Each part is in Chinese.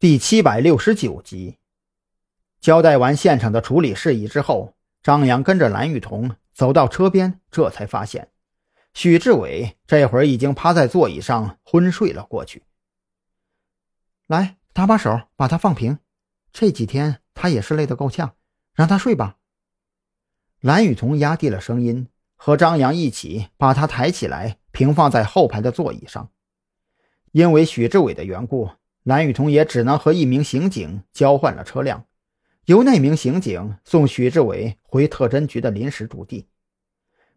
第七百六十九集，交代完现场的处理事宜之后，张扬跟着蓝雨桐走到车边，这才发现许志伟这会儿已经趴在座椅上昏睡了过去。来，搭把手，把他放平。这几天他也是累得够呛，让他睡吧。蓝雨桐压低了声音，和张扬一起把他抬起来，平放在后排的座椅上。因为许志伟的缘故。蓝雨桐也只能和一名刑警交换了车辆，由那名刑警送许志伟回特侦局的临时驻地。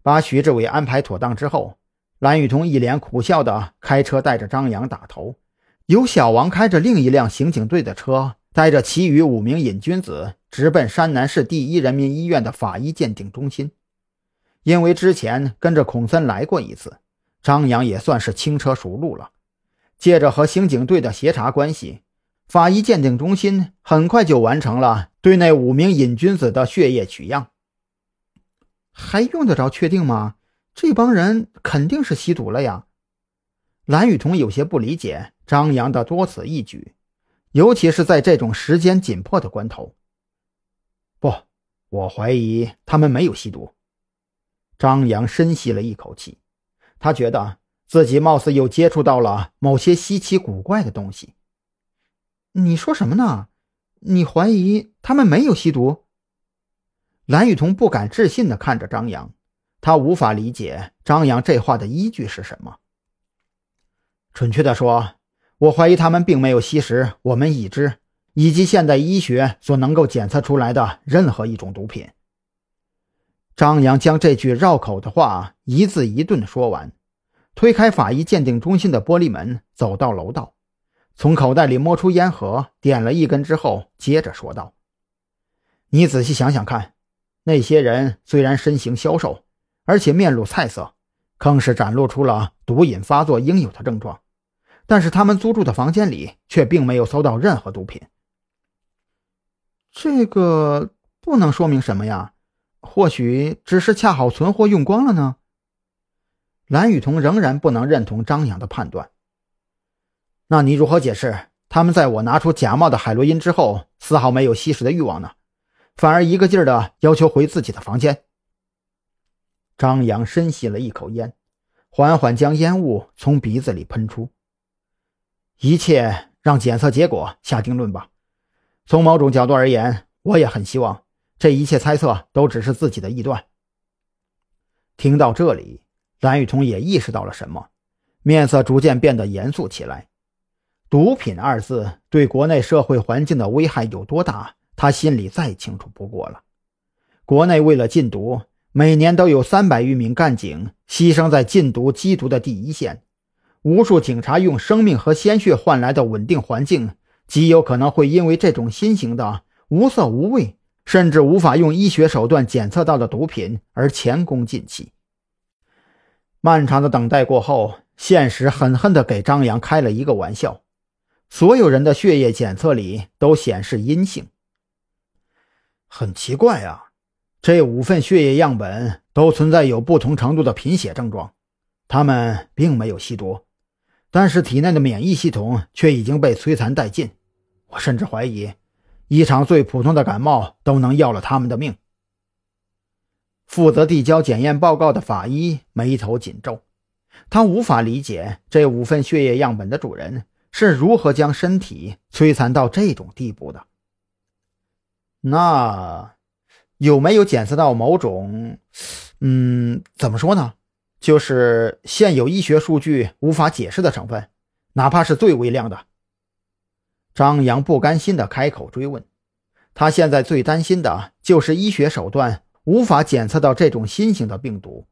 把许志伟安排妥当之后，蓝雨桐一脸苦笑的开车带着张扬打头，由小王开着另一辆刑警队的车，带着其余五名瘾君子直奔山南市第一人民医院的法医鉴定中心。因为之前跟着孔森来过一次，张扬也算是轻车熟路了。借着和刑警队的协查关系，法医鉴定中心很快就完成了对那五名瘾君子的血液取样。还用得着确定吗？这帮人肯定是吸毒了呀！蓝雨桐有些不理解张扬的多此一举，尤其是在这种时间紧迫的关头。不，我怀疑他们没有吸毒。张扬深吸了一口气，他觉得。自己貌似又接触到了某些稀奇古怪的东西。你说什么呢？你怀疑他们没有吸毒？蓝雨桐不敢置信地看着张扬，他无法理解张扬这话的依据是什么。准确的说，我怀疑他们并没有吸食我们已知以及现代医学所能够检测出来的任何一种毒品。张扬将这句绕口的话一字一顿说完。推开法医鉴定中心的玻璃门，走到楼道，从口袋里摸出烟盒，点了一根之后，接着说道：“你仔细想想看，那些人虽然身形消瘦，而且面露菜色，更是展露出了毒瘾发作应有的症状，但是他们租住的房间里却并没有搜到任何毒品。这个不能说明什么呀？或许只是恰好存货用光了呢？”蓝雨桐仍然不能认同张扬的判断。那你如何解释他们在我拿出假冒的海洛因之后，丝毫没有吸食的欲望呢？反而一个劲儿的要求回自己的房间？张扬深吸了一口烟，缓缓将烟雾从鼻子里喷出。一切让检测结果下定论吧。从某种角度而言，我也很希望这一切猜测都只是自己的臆断。听到这里。蓝雨桐也意识到了什么，面色逐渐变得严肃起来。毒品二字对国内社会环境的危害有多大，他心里再清楚不过了。国内为了禁毒，每年都有三百余名干警牺牲在禁毒缉毒的第一线，无数警察用生命和鲜血换来的稳定环境，极有可能会因为这种新型的无色无味，甚至无法用医学手段检测到的毒品而前功尽弃。漫长的等待过后，现实狠狠地给张扬开了一个玩笑。所有人的血液检测里都显示阴性。很奇怪啊，这五份血液样本都存在有不同程度的贫血症状，他们并没有吸毒，但是体内的免疫系统却已经被摧残殆尽。我甚至怀疑，一场最普通的感冒都能要了他们的命。负责递交检验报告的法医眉头紧皱，他无法理解这五份血液样本的主人是如何将身体摧残到这种地步的。那有没有检测到某种……嗯，怎么说呢？就是现有医学数据无法解释的成分，哪怕是最微量的。张扬不甘心地开口追问，他现在最担心的就是医学手段。无法检测到这种新型的病毒，